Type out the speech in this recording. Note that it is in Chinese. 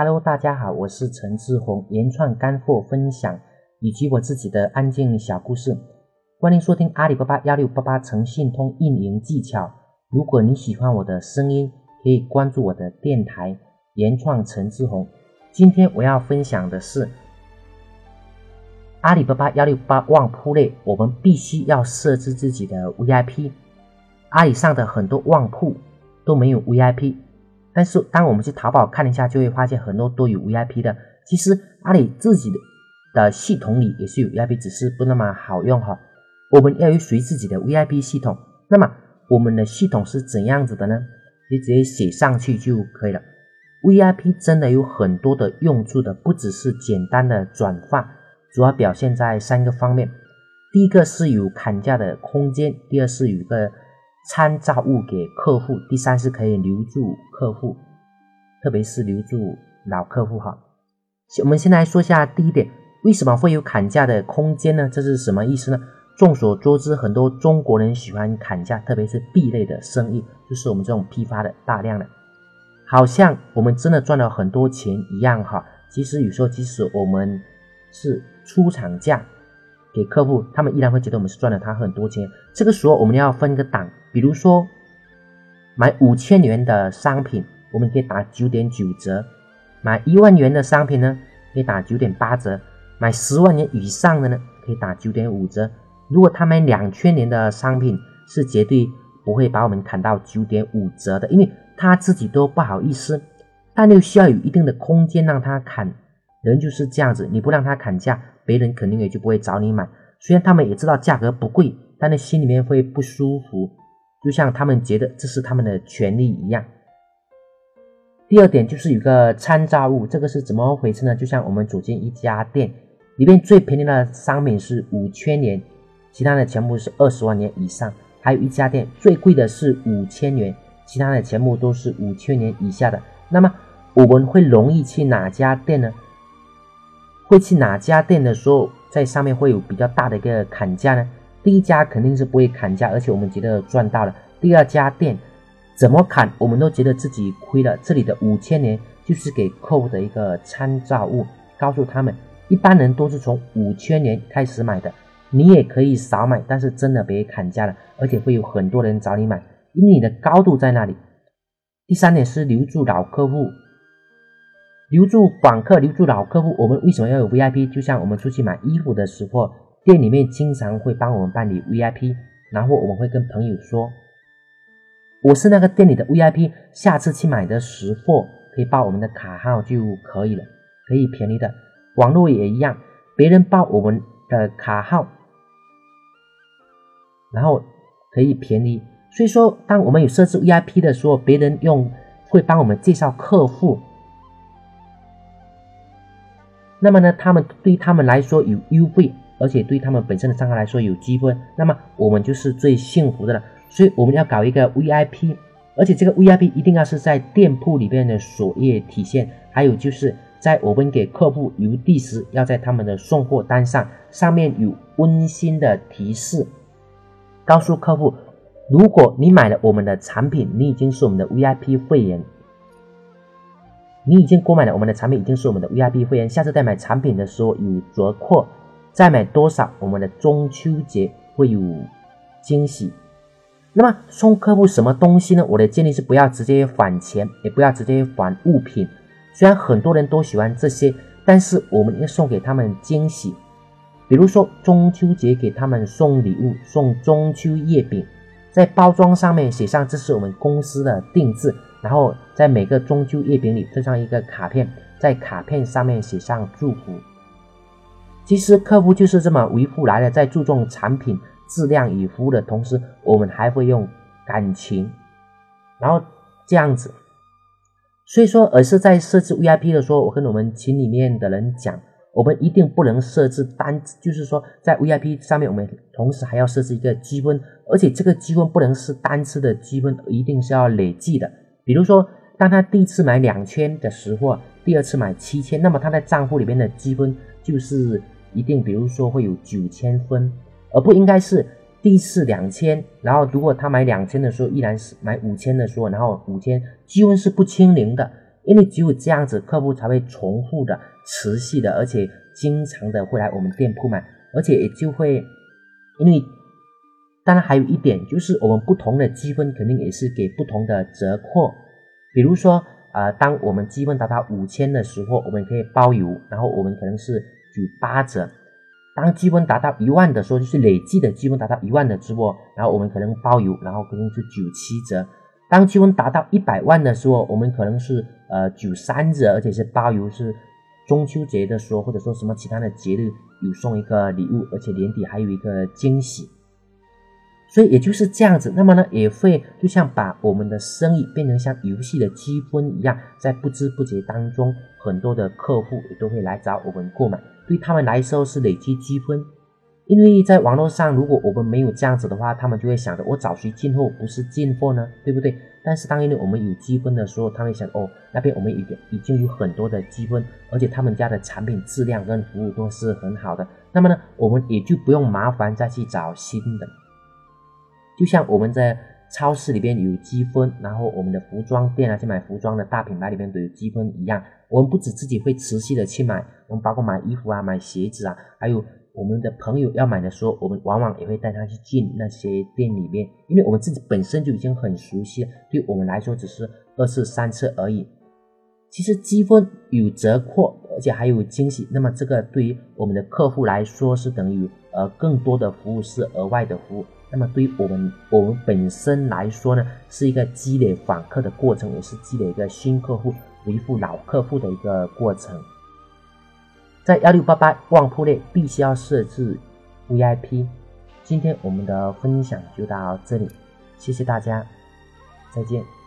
Hello，大家好，我是陈志宏，原创干货分享以及我自己的安静小故事，欢迎收听阿里巴巴幺六八八诚信通运营技巧。如果你喜欢我的声音，可以关注我的电台原创陈志宏。今天我要分享的是阿里巴巴幺六八旺铺内，我们必须要设置自己的 VIP。阿里上的很多旺铺都没有 VIP。但是，当我们去淘宝看一下，就会发现很多都有 VIP 的。其实阿里自己的的系统里也是有 VIP，只是不那么好用哈。我们要有属于自己的 VIP 系统。那么我们的系统是怎样子的呢？你直接写上去就可以了。VIP 真的有很多的用处的，不只是简单的转发，主要表现在三个方面。第一个是有砍价的空间，第二是有一个。参照物给客户，第三是可以留住客户，特别是留住老客户哈。我们先来说一下第一点，为什么会有砍价的空间呢？这是什么意思呢？众所周知，很多中国人喜欢砍价，特别是 B 类的生意，就是我们这种批发的大量的，好像我们真的赚了很多钱一样哈。其实有时候，即使我们是出厂价。给客户，他们依然会觉得我们是赚了他很多钱。这个时候，我们要分个档，比如说买五千元的商品，我们可以打九点九折；买一万元的商品呢，可以打九点八折；买十万元以上的呢，可以打九点五折。如果他买两千元的商品，是绝对不会把我们砍到九点五折的，因为他自己都不好意思，但又需要有一定的空间让他砍。人就是这样子，你不让他砍价。别人肯定也就不会找你买，虽然他们也知道价格不贵，但是心里面会不舒服，就像他们觉得这是他们的权利一样。第二点就是有个参照物，这个是怎么回事呢？就像我们走进一家店，里面最便宜的商品是五千元，其他的全部是二十万元以上；还有一家店最贵的是五千元，其他的全部都是五千元以下的。那么我们会容易去哪家店呢？会去哪家店的时候，在上面会有比较大的一个砍价呢？第一家肯定是不会砍价，而且我们觉得赚到了。第二家店怎么砍，我们都觉得自己亏了。这里的五千年就是给客户的一个参照物，告诉他们，一般人都是从五千年开始买的，你也可以少买，但是真的别砍价了，而且会有很多人找你买，因为你的高度在那里。第三点是留住老客户。留住访客，留住老客户。我们为什么要有 VIP？就像我们出去买衣服的时候，店里面经常会帮我们办理 VIP，然后我们会跟朋友说：“我是那个店里的 VIP，下次去买的时候可以报我们的卡号就可以了，可以便宜的。”网络也一样，别人报我们的卡号，然后可以便宜。所以说，当我们有设置 VIP 的时候，别人用会帮我们介绍客户。那么呢，他们对他们来说有优惠，而且对他们本身的账号来说有积分，那么我们就是最幸福的了。所以我们要搞一个 VIP，而且这个 VIP 一定要是在店铺里边的首页体现。还有就是在我们给客户邮递时，要在他们的送货单上上面有温馨的提示，告诉客户，如果你买了我们的产品，你已经是我们的 VIP 会员。你已经购买了我们的产品，已经是我们的 VIP 会员。下次再买产品的时候有折扣，再买多少，我们的中秋节会有惊喜。那么送客户什么东西呢？我的建议是不要直接返钱，也不要直接返物品。虽然很多人都喜欢这些，但是我们要送给他们惊喜。比如说中秋节给他们送礼物，送中秋月饼，在包装上面写上这是我们公司的定制。然后在每个中秋月饼里附上一个卡片，在卡片上面写上祝福。其实客户就是这么维护来的，在注重产品质量与服务的同时，我们还会用感情，然后这样子。所以说，而是在设置 VIP 的时候，我跟我们群里面的人讲，我们一定不能设置单，就是说在 VIP 上面，我们同时还要设置一个积分，而且这个积分不能是单次的积分，一定是要累计的。比如说，当他第一次买两千的时候，第二次买七千，那么他在账户里面的积分就是一定，比如说会有九千分，而不应该是第一次两千，然后如果他买两千的时候依然是买五千的时候，然后五千积分是不清零的，因为只有这样子，客户才会重复的、持续的，而且经常的会来我们店铺买，而且也就会，因为当然还有一点就是，我们不同的积分肯定也是给不同的折扣，比如说，呃，当我们积分达到五千的时候，我们可以包邮，然后我们可能是九八折。当积分达到一万的时候，就是累计的积分达到一万的时候，然后我们可能包邮，然后可能是九七折。当积分达到一百万的时候，我们可能是呃九三折，而且是包邮，是中秋节的时候，或者说什么其他的节日有送一个礼物，而且年底还有一个惊喜。所以也就是这样子，那么呢，也会就像把我们的生意变成像游戏的积分一样，在不知不觉当中，很多的客户也都会来找我们购买。对他们来说是累积积分，因为在网络上，如果我们没有这样子的话，他们就会想着我找谁进货不是进货呢？对不对？但是当因为我们有积分的时候，他会想哦，那边我们已经已经有很多的积分，而且他们家的产品质量跟服务都是很好的，那么呢，我们也就不用麻烦再去找新的。就像我们在超市里边有积分，然后我们的服装店啊去买服装的大品牌里边都有积分一样。我们不止自己会持续的去买，我们包括买衣服啊、买鞋子啊，还有我们的朋友要买的时候，我们往往也会带他去进那些店里面，因为我们自己本身就已经很熟悉，对我们来说只是二次三次而已。其实积分有折扣，而且还有惊喜，那么这个对于我们的客户来说是等于呃更多的服务是额外的服务，那么对于我们我们本身来说呢，是一个积累访客的过程，也是积累一个新客户。维护老客户的一个过程，在幺六八八旺铺内必须要设置 VIP。今天我们的分享就到这里，谢谢大家，再见。